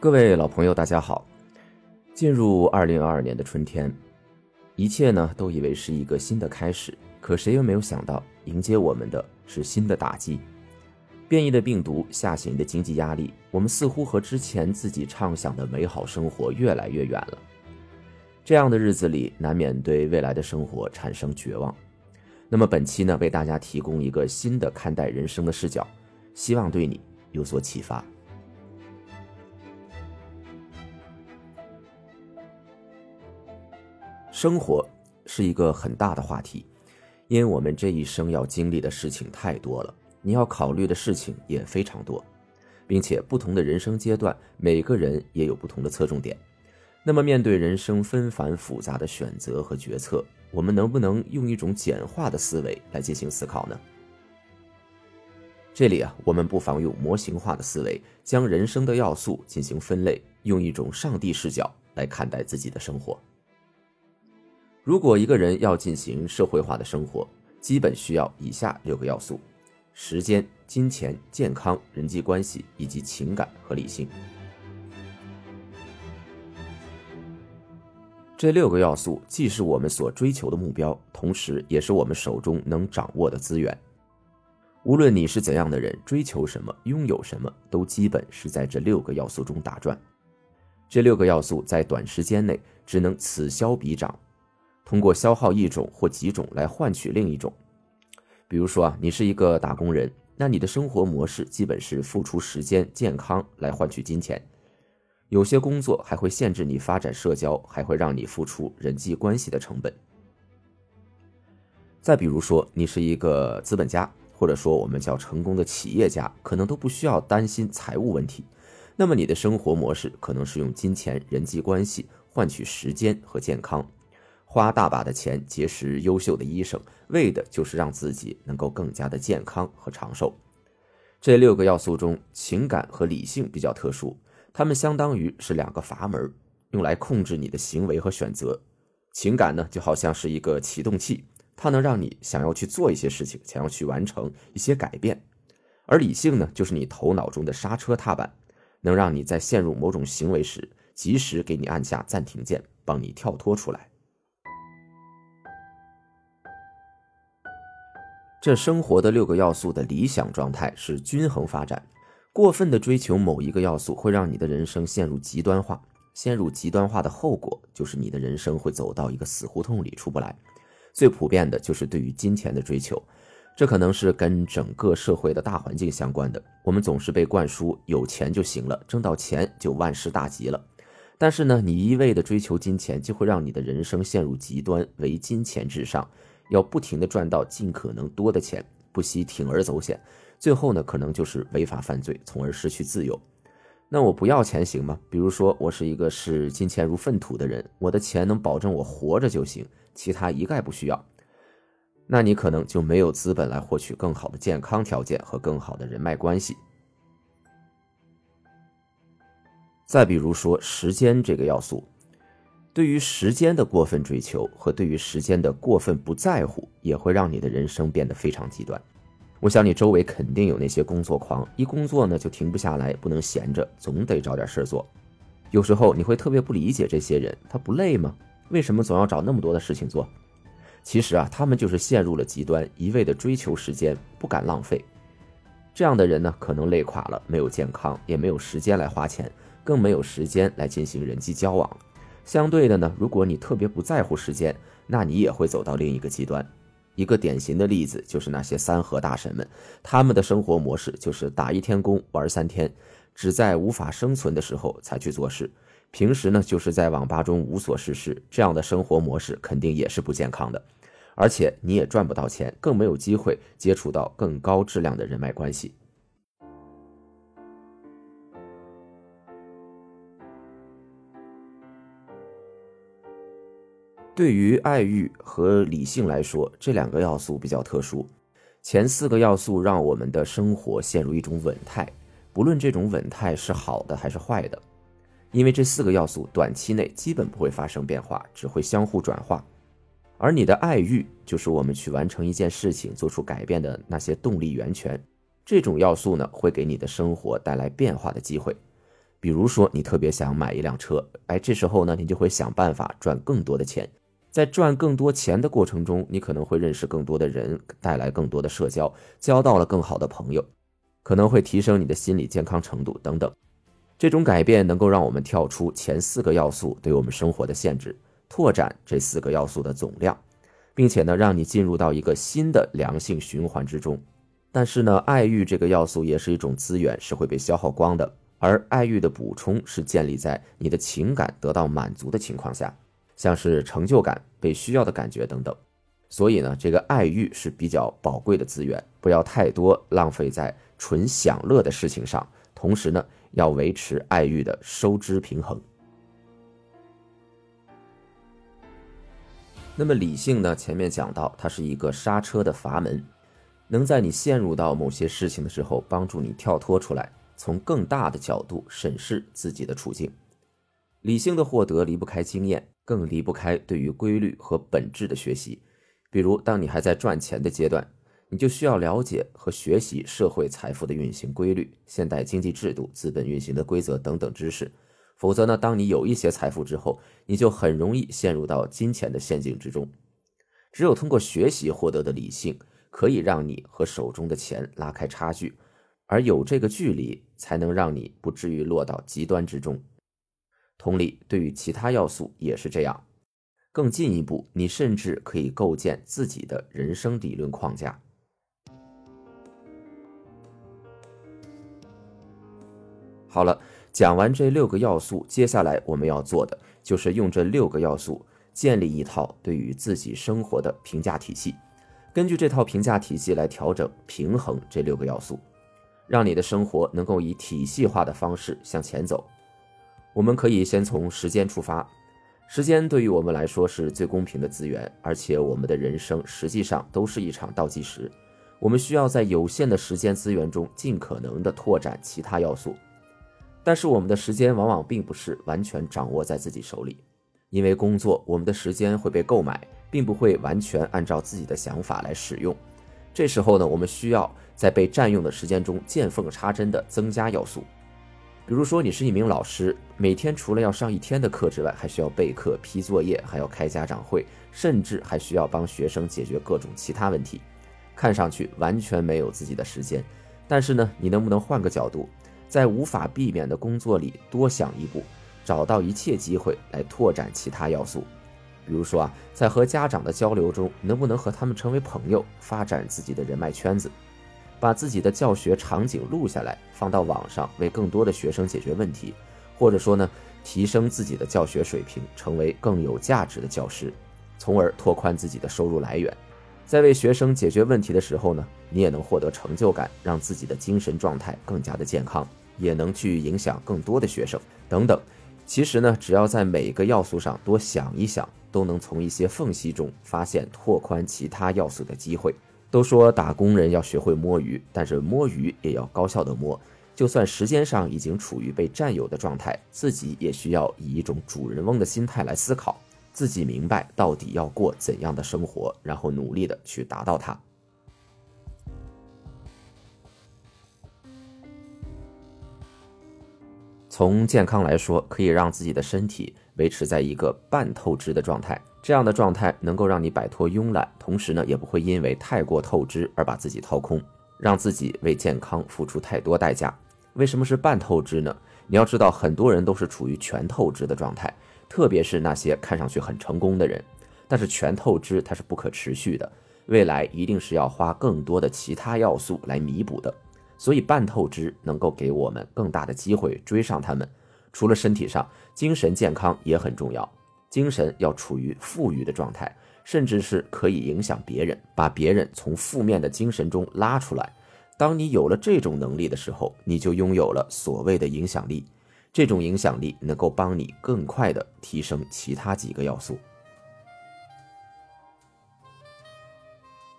各位老朋友，大家好！进入二零二二年的春天，一切呢都以为是一个新的开始，可谁又没有想到，迎接我们的是新的打击。变异的病毒，下行的经济压力，我们似乎和之前自己畅想的美好生活越来越远了。这样的日子里，难免对未来的生活产生绝望。那么本期呢，为大家提供一个新的看待人生的视角，希望对你有所启发。生活是一个很大的话题，因为我们这一生要经历的事情太多了，你要考虑的事情也非常多，并且不同的人生阶段，每个人也有不同的侧重点。那么，面对人生纷繁复杂的选择和决策，我们能不能用一种简化的思维来进行思考呢？这里啊，我们不妨用模型化的思维，将人生的要素进行分类，用一种上帝视角来看待自己的生活。如果一个人要进行社会化的生活，基本需要以下六个要素：时间、金钱、健康、人际关系以及情感和理性。这六个要素既是我们所追求的目标，同时也是我们手中能掌握的资源。无论你是怎样的人，追求什么，拥有什么，都基本是在这六个要素中打转。这六个要素在短时间内只能此消彼长。通过消耗一种或几种来换取另一种，比如说啊，你是一个打工人，那你的生活模式基本是付出时间、健康来换取金钱。有些工作还会限制你发展社交，还会让你付出人际关系的成本。再比如说，你是一个资本家，或者说我们叫成功的企业家，可能都不需要担心财务问题。那么你的生活模式可能是用金钱、人际关系换取时间和健康。花大把的钱结识优秀的医生，为的就是让自己能够更加的健康和长寿。这六个要素中，情感和理性比较特殊，它们相当于是两个阀门，用来控制你的行为和选择。情感呢，就好像是一个启动器，它能让你想要去做一些事情，想要去完成一些改变；而理性呢，就是你头脑中的刹车踏板，能让你在陷入某种行为时，及时给你按下暂停键，帮你跳脱出来。这生活的六个要素的理想状态是均衡发展，过分的追求某一个要素会让你的人生陷入极端化，陷入极端化的后果就是你的人生会走到一个死胡同里出不来。最普遍的就是对于金钱的追求，这可能是跟整个社会的大环境相关的。我们总是被灌输有钱就行了，挣到钱就万事大吉了。但是呢，你一味的追求金钱，就会让你的人生陷入极端，为金钱至上。要不停的赚到尽可能多的钱，不惜铤而走险，最后呢，可能就是违法犯罪，从而失去自由。那我不要钱行吗？比如说，我是一个视金钱如粪土的人，我的钱能保证我活着就行，其他一概不需要。那你可能就没有资本来获取更好的健康条件和更好的人脉关系。再比如说，时间这个要素。对于时间的过分追求和对于时间的过分不在乎，也会让你的人生变得非常极端。我想你周围肯定有那些工作狂，一工作呢就停不下来，不能闲着，总得找点事儿做。有时候你会特别不理解这些人，他不累吗？为什么总要找那么多的事情做？其实啊，他们就是陷入了极端，一味的追求时间，不敢浪费。这样的人呢，可能累垮了，没有健康，也没有时间来花钱，更没有时间来进行人际交往。相对的呢，如果你特别不在乎时间，那你也会走到另一个极端。一个典型的例子就是那些三和大神们，他们的生活模式就是打一天工玩三天，只在无法生存的时候才去做事。平时呢，就是在网吧中无所事事。这样的生活模式肯定也是不健康的。而且你也赚不到钱，更没有机会接触到更高质量的人脉关系。对于爱欲和理性来说，这两个要素比较特殊。前四个要素让我们的生活陷入一种稳态，不论这种稳态是好的还是坏的，因为这四个要素短期内基本不会发生变化，只会相互转化。而你的爱欲就是我们去完成一件事情、做出改变的那些动力源泉。这种要素呢，会给你的生活带来变化的机会。比如说，你特别想买一辆车，哎，这时候呢，你就会想办法赚更多的钱。在赚更多钱的过程中，你可能会认识更多的人，带来更多的社交，交到了更好的朋友，可能会提升你的心理健康程度等等。这种改变能够让我们跳出前四个要素对我们生活的限制，拓展这四个要素的总量，并且呢，让你进入到一个新的良性循环之中。但是呢，爱欲这个要素也是一种资源，是会被消耗光的，而爱欲的补充是建立在你的情感得到满足的情况下。像是成就感、被需要的感觉等等，所以呢，这个爱欲是比较宝贵的资源，不要太多浪费在纯享乐的事情上。同时呢，要维持爱欲的收支平衡。那么理性呢？前面讲到，它是一个刹车的阀门，能在你陷入到某些事情的时候，帮助你跳脱出来，从更大的角度审视自己的处境。理性的获得离不开经验。更离不开对于规律和本质的学习，比如当你还在赚钱的阶段，你就需要了解和学习社会财富的运行规律、现代经济制度、资本运行的规则等等知识。否则呢，当你有一些财富之后，你就很容易陷入到金钱的陷阱之中。只有通过学习获得的理性，可以让你和手中的钱拉开差距，而有这个距离，才能让你不至于落到极端之中。同理，对于其他要素也是这样。更进一步，你甚至可以构建自己的人生理论框架。好了，讲完这六个要素，接下来我们要做的就是用这六个要素建立一套对于自己生活的评价体系，根据这套评价体系来调整、平衡这六个要素，让你的生活能够以体系化的方式向前走。我们可以先从时间出发，时间对于我们来说是最公平的资源，而且我们的人生实际上都是一场倒计时。我们需要在有限的时间资源中尽可能的拓展其他要素，但是我们的时间往往并不是完全掌握在自己手里，因为工作，我们的时间会被购买，并不会完全按照自己的想法来使用。这时候呢，我们需要在被占用的时间中见缝插针的增加要素。比如说，你是一名老师，每天除了要上一天的课之外，还需要备课、批作业，还要开家长会，甚至还需要帮学生解决各种其他问题，看上去完全没有自己的时间。但是呢，你能不能换个角度，在无法避免的工作里多想一步，找到一切机会来拓展其他要素？比如说啊，在和家长的交流中，能不能和他们成为朋友，发展自己的人脉圈子？把自己的教学场景录下来，放到网上，为更多的学生解决问题，或者说呢，提升自己的教学水平，成为更有价值的教师，从而拓宽自己的收入来源。在为学生解决问题的时候呢，你也能获得成就感，让自己的精神状态更加的健康，也能去影响更多的学生等等。其实呢，只要在每一个要素上多想一想，都能从一些缝隙中发现拓宽其他要素的机会。都说打工人要学会摸鱼，但是摸鱼也要高效的摸。就算时间上已经处于被占有的状态，自己也需要以一种主人翁的心态来思考，自己明白到底要过怎样的生活，然后努力的去达到它。从健康来说，可以让自己的身体维持在一个半透支的状态。这样的状态能够让你摆脱慵懒，同时呢，也不会因为太过透支而把自己掏空，让自己为健康付出太多代价。为什么是半透支呢？你要知道，很多人都是处于全透支的状态，特别是那些看上去很成功的人。但是全透支它是不可持续的，未来一定是要花更多的其他要素来弥补的。所以半透支能够给我们更大的机会追上他们。除了身体上，精神健康也很重要。精神要处于富裕的状态，甚至是可以影响别人，把别人从负面的精神中拉出来。当你有了这种能力的时候，你就拥有了所谓的影响力。这种影响力能够帮你更快的提升其他几个要素。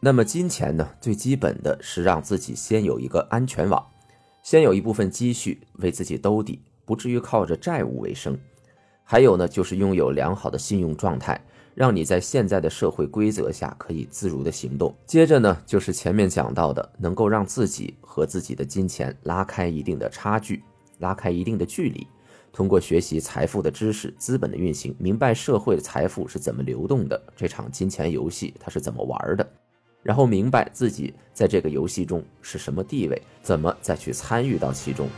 那么金钱呢？最基本的是让自己先有一个安全网，先有一部分积蓄为自己兜底，不至于靠着债务为生。还有呢，就是拥有良好的信用状态，让你在现在的社会规则下可以自如的行动。接着呢，就是前面讲到的，能够让自己和自己的金钱拉开一定的差距，拉开一定的距离。通过学习财富的知识、资本的运行，明白社会的财富是怎么流动的，这场金钱游戏它是怎么玩的。然后明白自己在这个游戏中是什么地位，怎么再去参与到其中。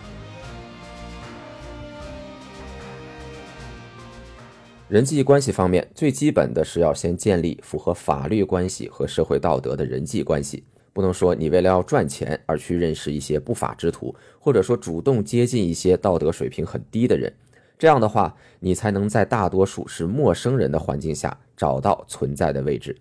人际关系方面，最基本的是要先建立符合法律关系和社会道德的人际关系，不能说你为了要赚钱而去认识一些不法之徒，或者说主动接近一些道德水平很低的人。这样的话，你才能在大多数是陌生人的环境下找到存在的位置。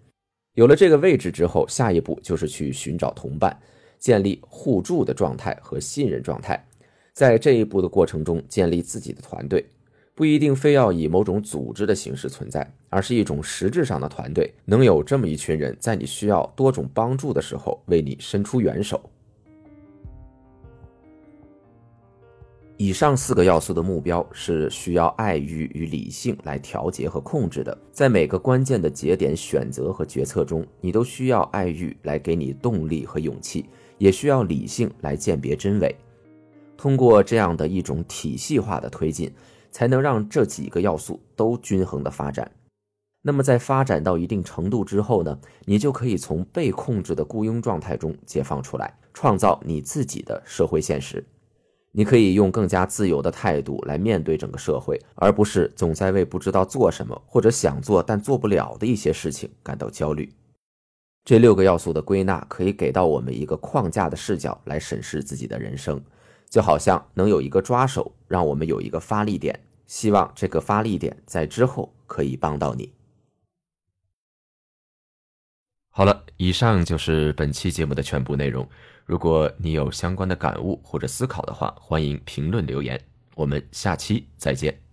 有了这个位置之后，下一步就是去寻找同伴，建立互助的状态和信任状态。在这一步的过程中，建立自己的团队，不一定非要以某种组织的形式存在，而是一种实质上的团队，能有这么一群人在你需要多种帮助的时候为你伸出援手。以上四个要素的目标是需要爱欲与理性来调节和控制的。在每个关键的节点选择和决策中，你都需要爱欲来给你动力和勇气，也需要理性来鉴别真伪。通过这样的一种体系化的推进，才能让这几个要素都均衡的发展。那么，在发展到一定程度之后呢，你就可以从被控制的雇佣状态中解放出来，创造你自己的社会现实。你可以用更加自由的态度来面对整个社会，而不是总在为不知道做什么或者想做但做不了的一些事情感到焦虑。这六个要素的归纳可以给到我们一个框架的视角来审视自己的人生，就好像能有一个抓手，让我们有一个发力点。希望这个发力点在之后可以帮到你。好了，以上就是本期节目的全部内容。如果你有相关的感悟或者思考的话，欢迎评论留言。我们下期再见。